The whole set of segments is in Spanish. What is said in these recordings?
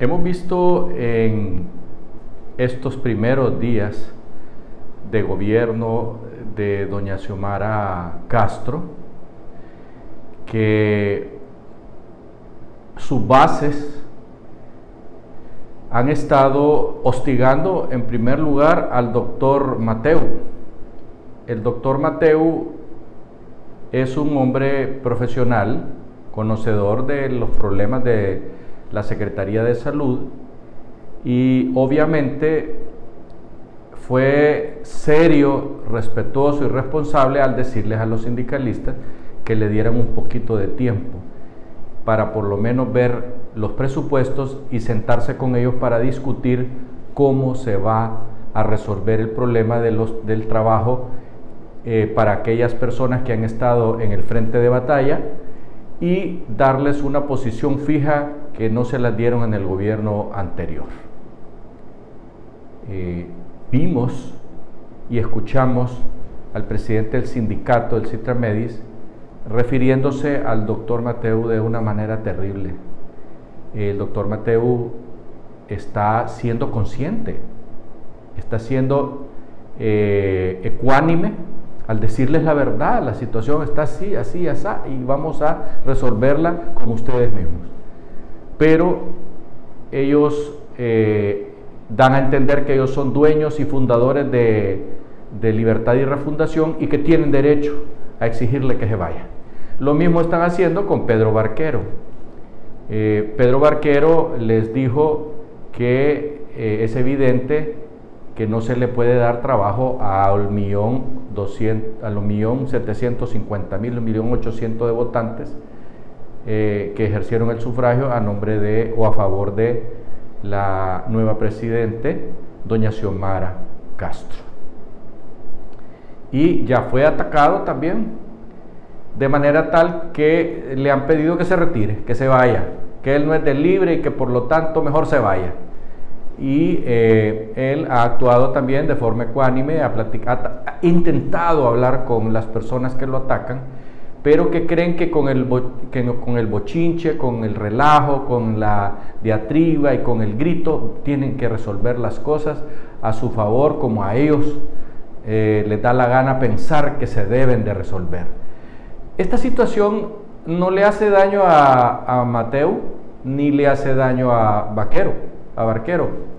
Hemos visto en estos primeros días de gobierno de doña Xiomara Castro que sus bases han estado hostigando en primer lugar al doctor Mateu. El doctor Mateu es un hombre profesional, conocedor de los problemas de la Secretaría de Salud y obviamente fue serio, respetuoso y responsable al decirles a los sindicalistas que le dieran un poquito de tiempo para por lo menos ver los presupuestos y sentarse con ellos para discutir cómo se va a resolver el problema del trabajo eh, para aquellas personas que han estado en el frente de batalla y darles una posición fija que no se las dieron en el gobierno anterior. Eh, vimos y escuchamos al presidente del sindicato del Citramedis refiriéndose al doctor Mateu de una manera terrible. El doctor Mateu está siendo consciente, está siendo eh, ecuánime al decirles la verdad, la situación está así, así, así, y vamos a resolverla con ustedes mismos. Pero ellos eh, dan a entender que ellos son dueños y fundadores de, Libertad y Refundación y que tienen derecho a exigirle que se vaya. Lo mismo están haciendo con Pedro Barquero. Eh, Pedro Barquero les dijo que eh, es evidente que no se le puede dar trabajo al millón, 200, a los millón 750 mil, millón 800 de votantes eh, que ejercieron el sufragio a nombre de o a favor de la nueva presidente, doña Xiomara Castro. Y ya fue atacado también, de manera tal que le han pedido que se retire, que se vaya, que él no es del libre y que por lo tanto mejor se vaya y eh, él ha actuado también de forma ecuánime, ha, ha, intentado hablar con las personas que lo atacan, pero que creen que con, el que con el bochinche, con el relajo, con la diatriba y con el grito tienen que resolver las cosas a su favor como a ellos eh, les da la gana pensar que se deben de resolver. Esta situación no le hace daño a, a Mateo ni le hace daño a Vaquero, a Barquero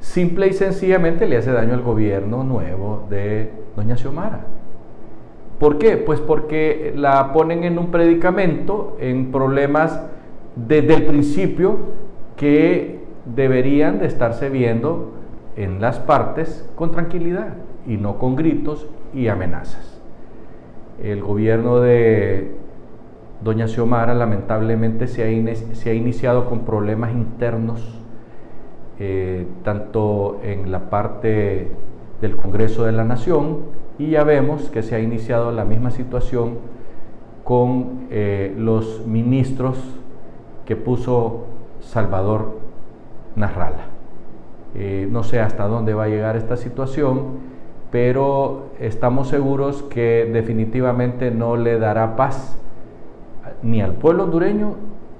simple y sencillamente le hace daño al gobierno nuevo de doña Xiomara. ¿Por qué? Pues porque la ponen en un predicamento, en problemas desde el principio que deberían de estarse viendo en las partes con tranquilidad y no con gritos y amenazas. El gobierno de doña Xiomara lamentablemente se ha, iniciado con problemas internos eh, tanto en la parte del Congreso de la Nación y ya vemos que se ha iniciado la misma situación con eh, los ministros que puso Salvador Narrala. Eh, no sé hasta dónde va a llegar esta situación, pero estamos seguros que definitivamente no le dará paz ni al pueblo hondureño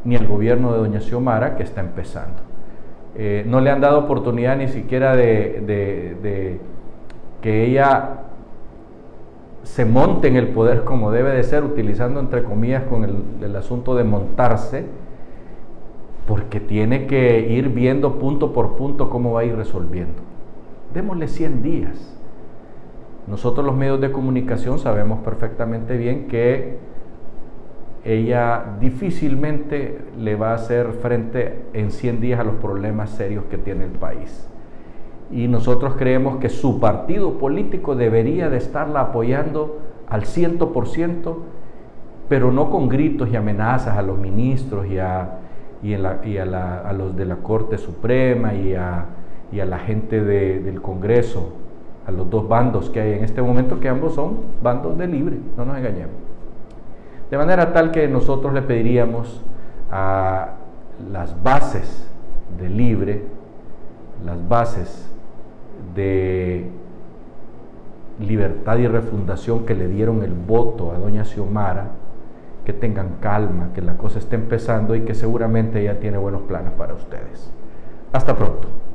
ni al gobierno de Doña Xiomara que está empezando. Eh, no le han dado oportunidad ni siquiera de, que ella se monte en el poder como debe de ser, utilizando entre comillas con el, asunto de montarse, porque tiene que ir viendo punto por punto cómo va a ir resolviendo. Démosle 100 días. Nosotros los medios de comunicación sabemos perfectamente bien que ella difícilmente le va a hacer frente en 100 días a los problemas serios que tiene el país. Y nosotros creemos que su partido político debería de estarla apoyando al 100%, pero no con gritos y amenazas a los ministros y a, y a, los de la Corte Suprema y a, la gente del Congreso, a los dos bandos que hay en este momento, que ambos son bandos de libre, no nos engañemos. De manera tal que nosotros le pediríamos a las bases de Libre, las bases de libertad y refundación que le dieron el voto a doña Xiomara, que tengan calma, que la cosa esté empezando y que seguramente ella tiene buenos planes para ustedes. Hasta pronto.